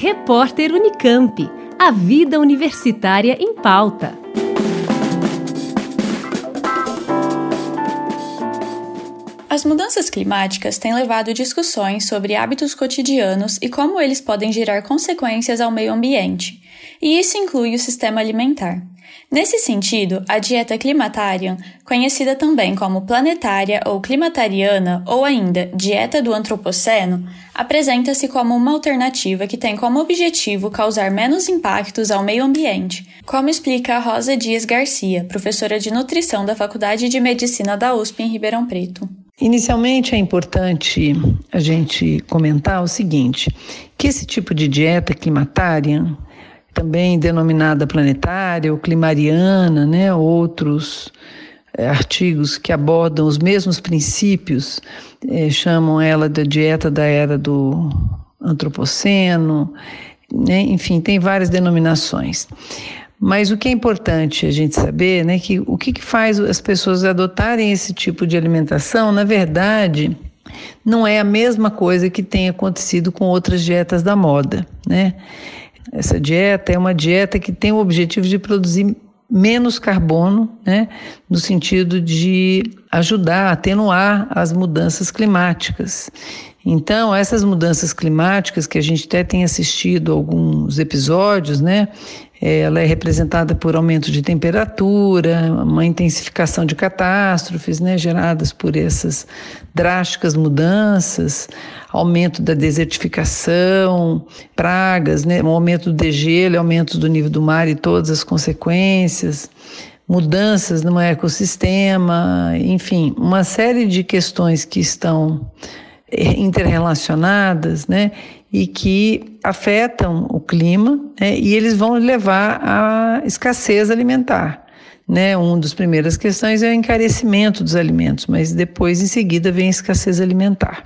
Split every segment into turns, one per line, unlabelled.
Repórter Unicamp. A vida universitária em pauta.
As mudanças climáticas têm levado discussões sobre hábitos cotidianos e como eles podem gerar consequências ao meio ambiente, e isso inclui o sistema alimentar. Nesse sentido, a dieta climatarian, conhecida também como planetária ou climatariana ou ainda dieta do antropoceno, apresenta-se como uma alternativa que tem como objetivo causar menos impactos ao meio ambiente, como explica a Rosa Dias Garcia, professora de nutrição da Faculdade de Medicina da USP em Ribeirão Preto.
Inicialmente é importante a gente comentar o seguinte, que esse tipo de dieta climatarian também denominada planetária ou climariana, né, outros é, artigos que abordam os mesmos princípios, é, chamam ela da dieta da era do antropoceno, né, enfim, tem várias denominações. Mas o que é importante a gente saber, né, que o que, que faz as pessoas adotarem esse tipo de alimentação, na verdade, não é a mesma coisa que tem acontecido com outras dietas da moda, né? Essa dieta é uma dieta que tem o objetivo de produzir menos carbono, né, no sentido de ajudar a atenuar as mudanças climáticas. Então, essas mudanças climáticas que a gente até tem assistido alguns episódios, né, ela é representada por aumento de temperatura, uma intensificação de catástrofes né, geradas por essas drásticas mudanças, aumento da desertificação, pragas, né, um aumento do degelo, aumento do nível do mar e todas as consequências, mudanças no ecossistema, enfim, uma série de questões que estão interrelacionadas, né, e que afetam o clima né, e eles vão levar à escassez alimentar. Né? Uma das primeiras questões é o encarecimento dos alimentos, mas depois, em seguida, vem a escassez alimentar.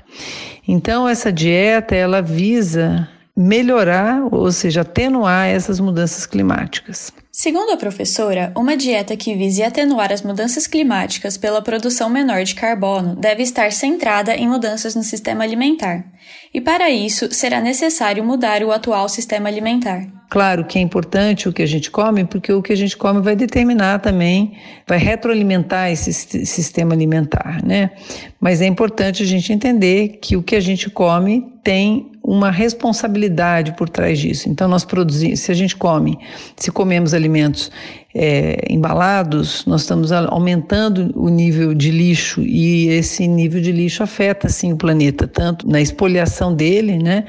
Então, essa dieta ela visa melhorar, ou seja, atenuar essas mudanças climáticas.
Segundo a professora, uma dieta que vise atenuar as mudanças climáticas pela produção menor de carbono deve estar centrada em mudanças no sistema alimentar. E para isso, será necessário mudar o atual sistema alimentar.
Claro que é importante o que a gente come, porque o que a gente come vai determinar também, vai retroalimentar esse sistema alimentar, né? Mas é importante a gente entender que o que a gente come tem uma responsabilidade por trás disso. Então, nós produzimos, se a gente come, se comemos alimentos é, embalados, nós estamos aumentando o nível de lixo e esse nível de lixo afeta, sim, o planeta, tanto na expoliação dele, né,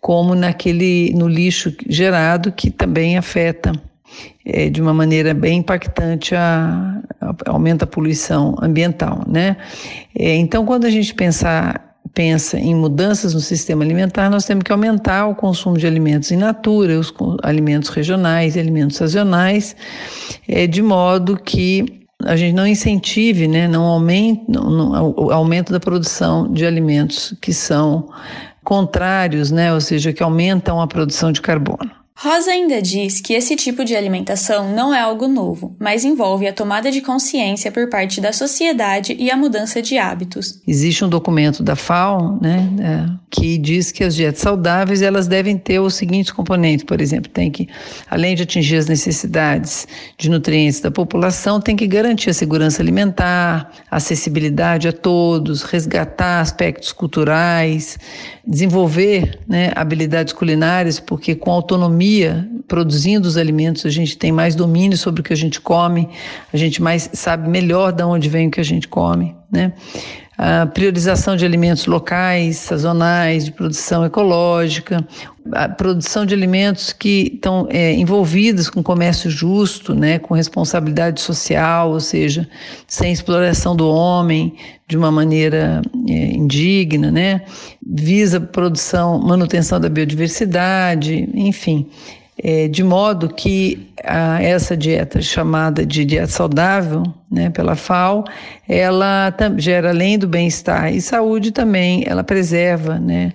como naquele, no lixo gerado, que também afeta é, de uma maneira bem impactante a, a, aumenta a poluição ambiental, né? É, então, quando a gente pensar pensa em mudanças no sistema alimentar, nós temos que aumentar o consumo de alimentos in natura, os alimentos regionais, alimentos sazonais, é, de modo que a gente não incentive, né, não aumente não, não, o aumento da produção de alimentos que são contrários, né, ou seja, que aumentam a produção de carbono.
Rosa ainda diz que esse tipo de alimentação não é algo novo, mas envolve a tomada de consciência por parte da sociedade e a mudança de hábitos.
Existe um documento da FAO, né, é, que diz que as dietas saudáveis elas devem ter os seguintes componentes, por exemplo, tem que, além de atingir as necessidades de nutrientes da população, tem que garantir a segurança alimentar, acessibilidade a todos, resgatar aspectos culturais, desenvolver né, habilidades culinárias, porque com autonomia, produzindo os alimentos, a gente tem mais domínio sobre o que a gente come, a gente mais sabe melhor de onde vem o que a gente come, né? A priorização de alimentos locais, sazonais, de produção ecológica, a produção de alimentos que estão é, envolvidos com comércio justo, né, com responsabilidade social, ou seja, sem exploração do homem de uma maneira é, indigna, né, visa produção, manutenção da biodiversidade, enfim é, de modo que a, essa dieta chamada de dieta saudável, né, pela FAO, ela gera além do bem-estar e saúde também, ela preserva, né,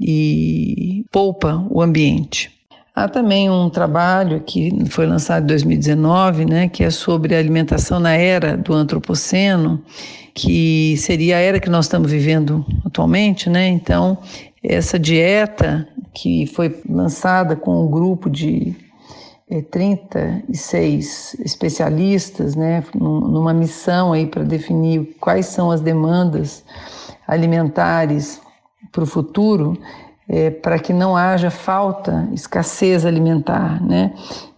e poupa o ambiente. Há também um trabalho que foi lançado em 2019, né, que é sobre a alimentação na era do antropoceno, que seria a era que nós estamos vivendo atualmente, né? Então, essa dieta que foi lançada com um grupo de é, 36 especialistas, né, numa missão aí para definir quais são as demandas alimentares para o futuro, é, para que não haja falta, escassez alimentar, né?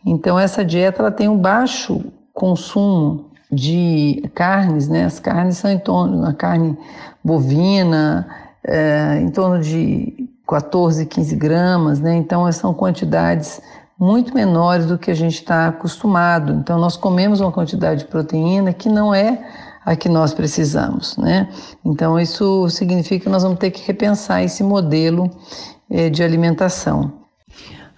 Então essa dieta ela tem um baixo consumo de carnes, né? As carnes são em torno da carne bovina, é, em torno de 14, 15 gramas, né? Então são quantidades muito menores do que a gente está acostumado. Então nós comemos uma quantidade de proteína que não é a que nós precisamos, né? Então isso significa que nós vamos ter que repensar esse modelo é, de alimentação.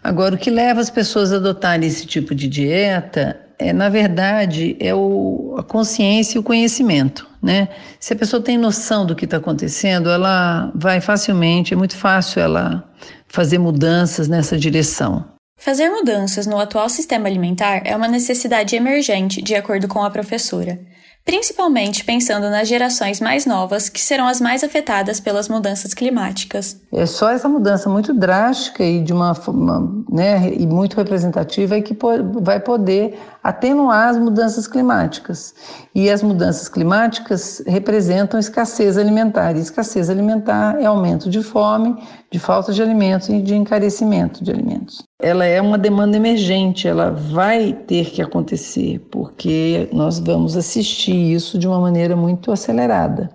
Agora, o que leva as pessoas a adotarem esse tipo de dieta é, na verdade, é o, a consciência e o conhecimento, né? Se a pessoa tem noção do que está acontecendo, ela vai facilmente, é muito fácil ela fazer mudanças nessa direção.
Fazer mudanças no atual sistema alimentar é uma necessidade emergente, de acordo com a professora principalmente pensando nas gerações mais novas, que serão as mais afetadas pelas mudanças climáticas.
É só essa mudança muito drástica e de uma forma, né, e muito representativa que vai poder atenuar as mudanças climáticas. E as mudanças climáticas representam escassez alimentar. E escassez alimentar é aumento de fome, de falta de alimentos e de encarecimento de alimentos ela é uma demanda emergente, ela vai ter que acontecer, porque nós vamos assistir isso de uma maneira muito acelerada.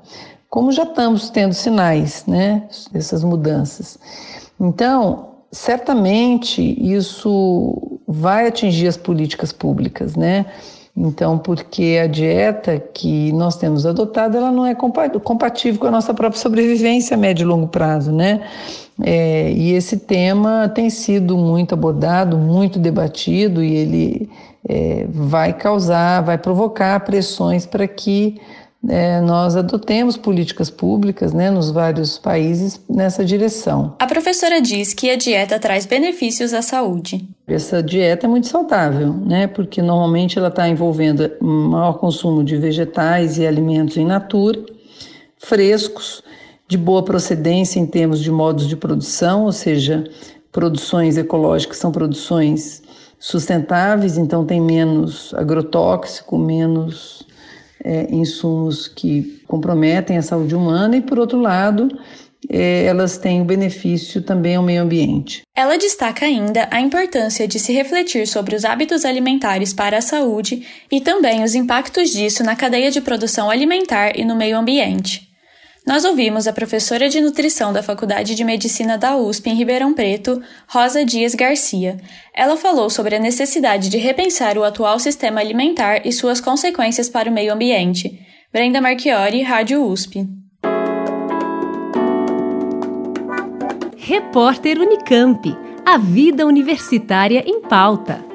Como já estamos tendo sinais, né, dessas mudanças. Então, certamente isso vai atingir as políticas públicas, né? Então, porque a dieta que nós temos adotado, ela não é compatível com a nossa própria sobrevivência a médio e longo prazo, né? É, e esse tema tem sido muito abordado, muito debatido, e ele é, vai causar, vai provocar pressões para que é, nós adotemos políticas públicas né, nos vários países nessa direção.
A professora diz que a dieta traz benefícios à saúde.
Essa dieta é muito saudável, né, porque normalmente ela está envolvendo maior consumo de vegetais e alimentos em natura, frescos, de boa procedência em termos de modos de produção, ou seja, produções ecológicas são produções sustentáveis, então tem menos agrotóxico, menos é, insumos que comprometem a saúde humana, e por outro lado, é, elas têm o benefício também ao meio ambiente.
Ela destaca ainda a importância de se refletir sobre os hábitos alimentares para a saúde e também os impactos disso na cadeia de produção alimentar e no meio ambiente. Nós ouvimos a professora de nutrição da Faculdade de Medicina da USP em Ribeirão Preto, Rosa Dias Garcia. Ela falou sobre a necessidade de repensar o atual sistema alimentar e suas consequências para o meio ambiente. Brenda Marchiori, Rádio USP.
Repórter Unicamp. A vida universitária em pauta.